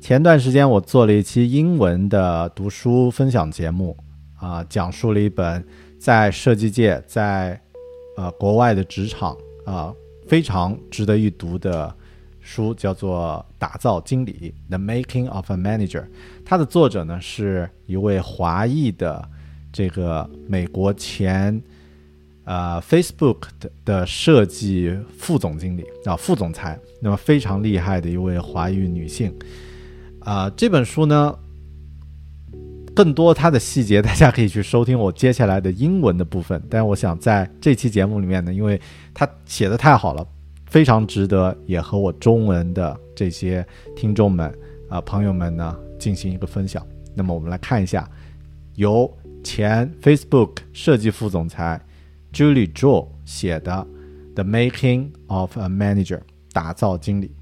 前段时间我做了一期英文的读书分享节目，啊，讲述了一本在设计界、在呃国外的职场啊非常值得一读的书，叫做《打造经理》（The Making of a Manager）。它的作者呢是一位华裔的这个美国前呃 Facebook 的的设计副总经理啊副总裁，那么非常厉害的一位华裔女性。啊，这本书呢，更多它的细节，大家可以去收听我接下来的英文的部分。但是我想在这期节目里面呢，因为它写的太好了，非常值得也和我中文的这些听众们啊朋友们呢进行一个分享。那么我们来看一下，由前 Facebook 设计副总裁 Julie Zhou 写的《The Making of a Manager》打造经理。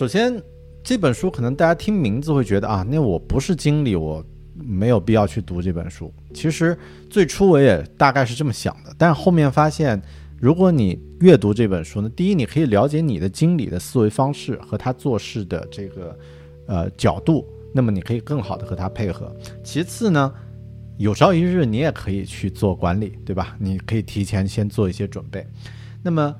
首先，这本书可能大家听名字会觉得啊，那我不是经理，我没有必要去读这本书。其实最初我也大概是这么想的，但后面发现，如果你阅读这本书呢，第一，你可以了解你的经理的思维方式和他做事的这个呃角度，那么你可以更好的和他配合。其次呢，有朝一日你也可以去做管理，对吧？你可以提前先做一些准备。那么。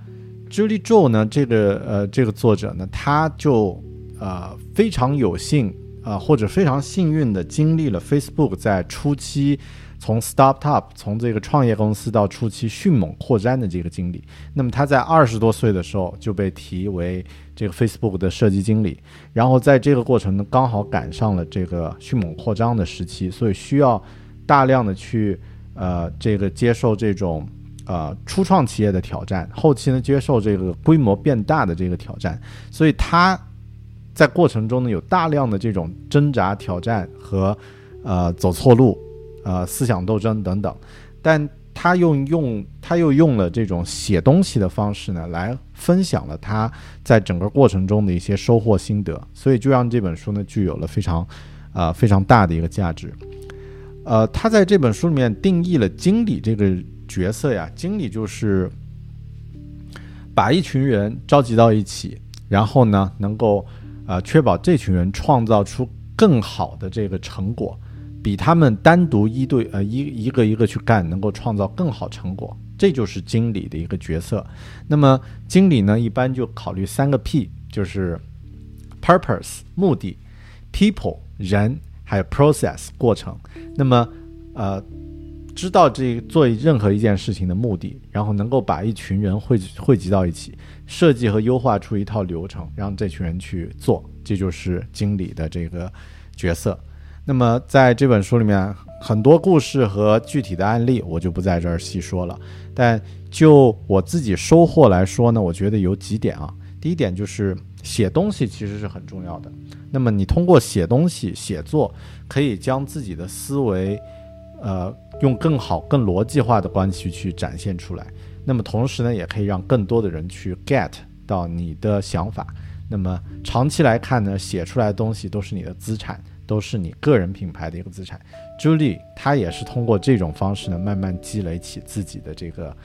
Julie Zhou 呢，这个呃，这个作者呢，他就呃非常有幸啊，或者非常幸运的经历了 Facebook 在初期从 Startup 从这个创业公司到初期迅猛扩张的这个经历。那么他在二十多岁的时候就被提为这个 Facebook 的设计经理，然后在这个过程呢，刚好赶上了这个迅猛扩张的时期，所以需要大量的去呃这个接受这种。呃，初创企业的挑战，后期呢接受这个规模变大的这个挑战，所以他在过程中呢有大量的这种挣扎、挑战和呃走错路、呃思想斗争等等，但他用用他又用了这种写东西的方式呢来分享了他在整个过程中的一些收获心得，所以就让这本书呢具有了非常呃非常大的一个价值。呃，他在这本书里面定义了经理这个。角色呀，经理就是把一群人召集到一起，然后呢，能够呃确保这群人创造出更好的这个成果，比他们单独一对呃一一个一个去干，能够创造更好成果，这就是经理的一个角色。那么经理呢，一般就考虑三个 P，就是 purpose 目的，people 人，还有 process 过程。那么呃。知道这做任何一件事情的目的，然后能够把一群人汇汇集到一起，设计和优化出一套流程，让这群人去做，这就是经理的这个角色。那么在这本书里面，很多故事和具体的案例，我就不在这儿细说了。但就我自己收获来说呢，我觉得有几点啊。第一点就是写东西其实是很重要的。那么你通过写东西、写作，可以将自己的思维，呃。用更好、更逻辑化的关系去展现出来，那么同时呢，也可以让更多的人去 get 到你的想法，那么长期来看呢，写出来的东西都是你的资产，都是你个人品牌的一个资产。Julie 她也是通过这种方式呢，慢慢积累起自己的这个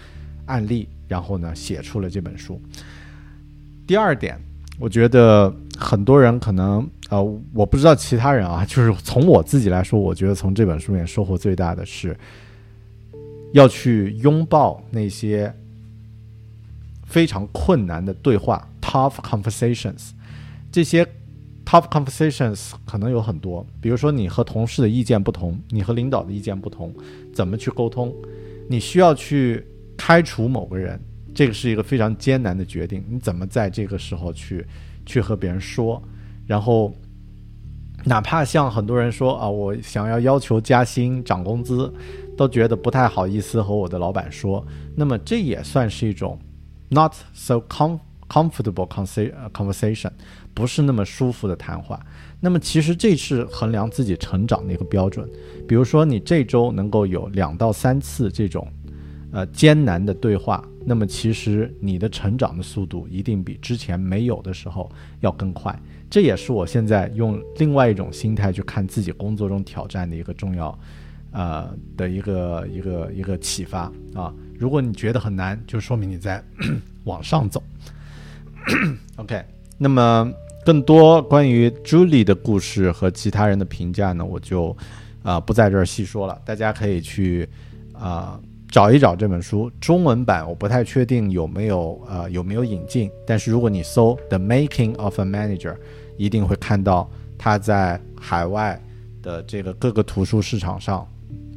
案例，然后呢，写出了这本书。第二点，我觉得很多人可能呃，我不知道其他人啊，就是从我自己来说，我觉得从这本书里面收获最大的是，要去拥抱那些非常困难的对话。Tough conversations，这些 tough conversations 可能有很多，比如说你和同事的意见不同，你和领导的意见不同，怎么去沟通？你需要去开除某个人，这个是一个非常艰难的决定。你怎么在这个时候去去和别人说？然后，哪怕像很多人说啊，我想要要求加薪、涨工资，都觉得不太好意思和我的老板说。那么这也算是一种 not so com。Comfortable conversation 不是那么舒服的谈话。那么其实这是衡量自己成长的一个标准。比如说你这周能够有两到三次这种呃艰难的对话，那么其实你的成长的速度一定比之前没有的时候要更快。这也是我现在用另外一种心态去看自己工作中挑战的一个重要呃的一个一个一个启发啊。如果你觉得很难，就说明你在 往上走。OK，那么更多关于 Julie 的故事和其他人的评价呢，我就啊不在这儿细说了。大家可以去啊找一找这本书中文版，我不太确定有没有呃有没有引进。但是如果你搜 The Making of a Manager，一定会看到它在海外的这个各个图书市场上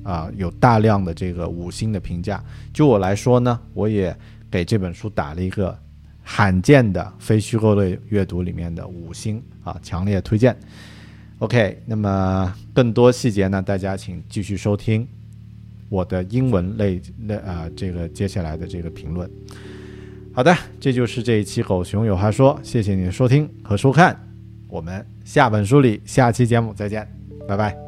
啊有大量的这个五星的评价。就我来说呢，我也给这本书打了一个。罕见的非虚构类阅读里面的五星啊，强烈推荐。OK，那么更多细节呢，大家请继续收听我的英文类类啊，这个接下来的这个评论。好的，这就是这一期狗熊有话说，谢谢你的收听和收看，我们下本书里下期节目再见，拜拜。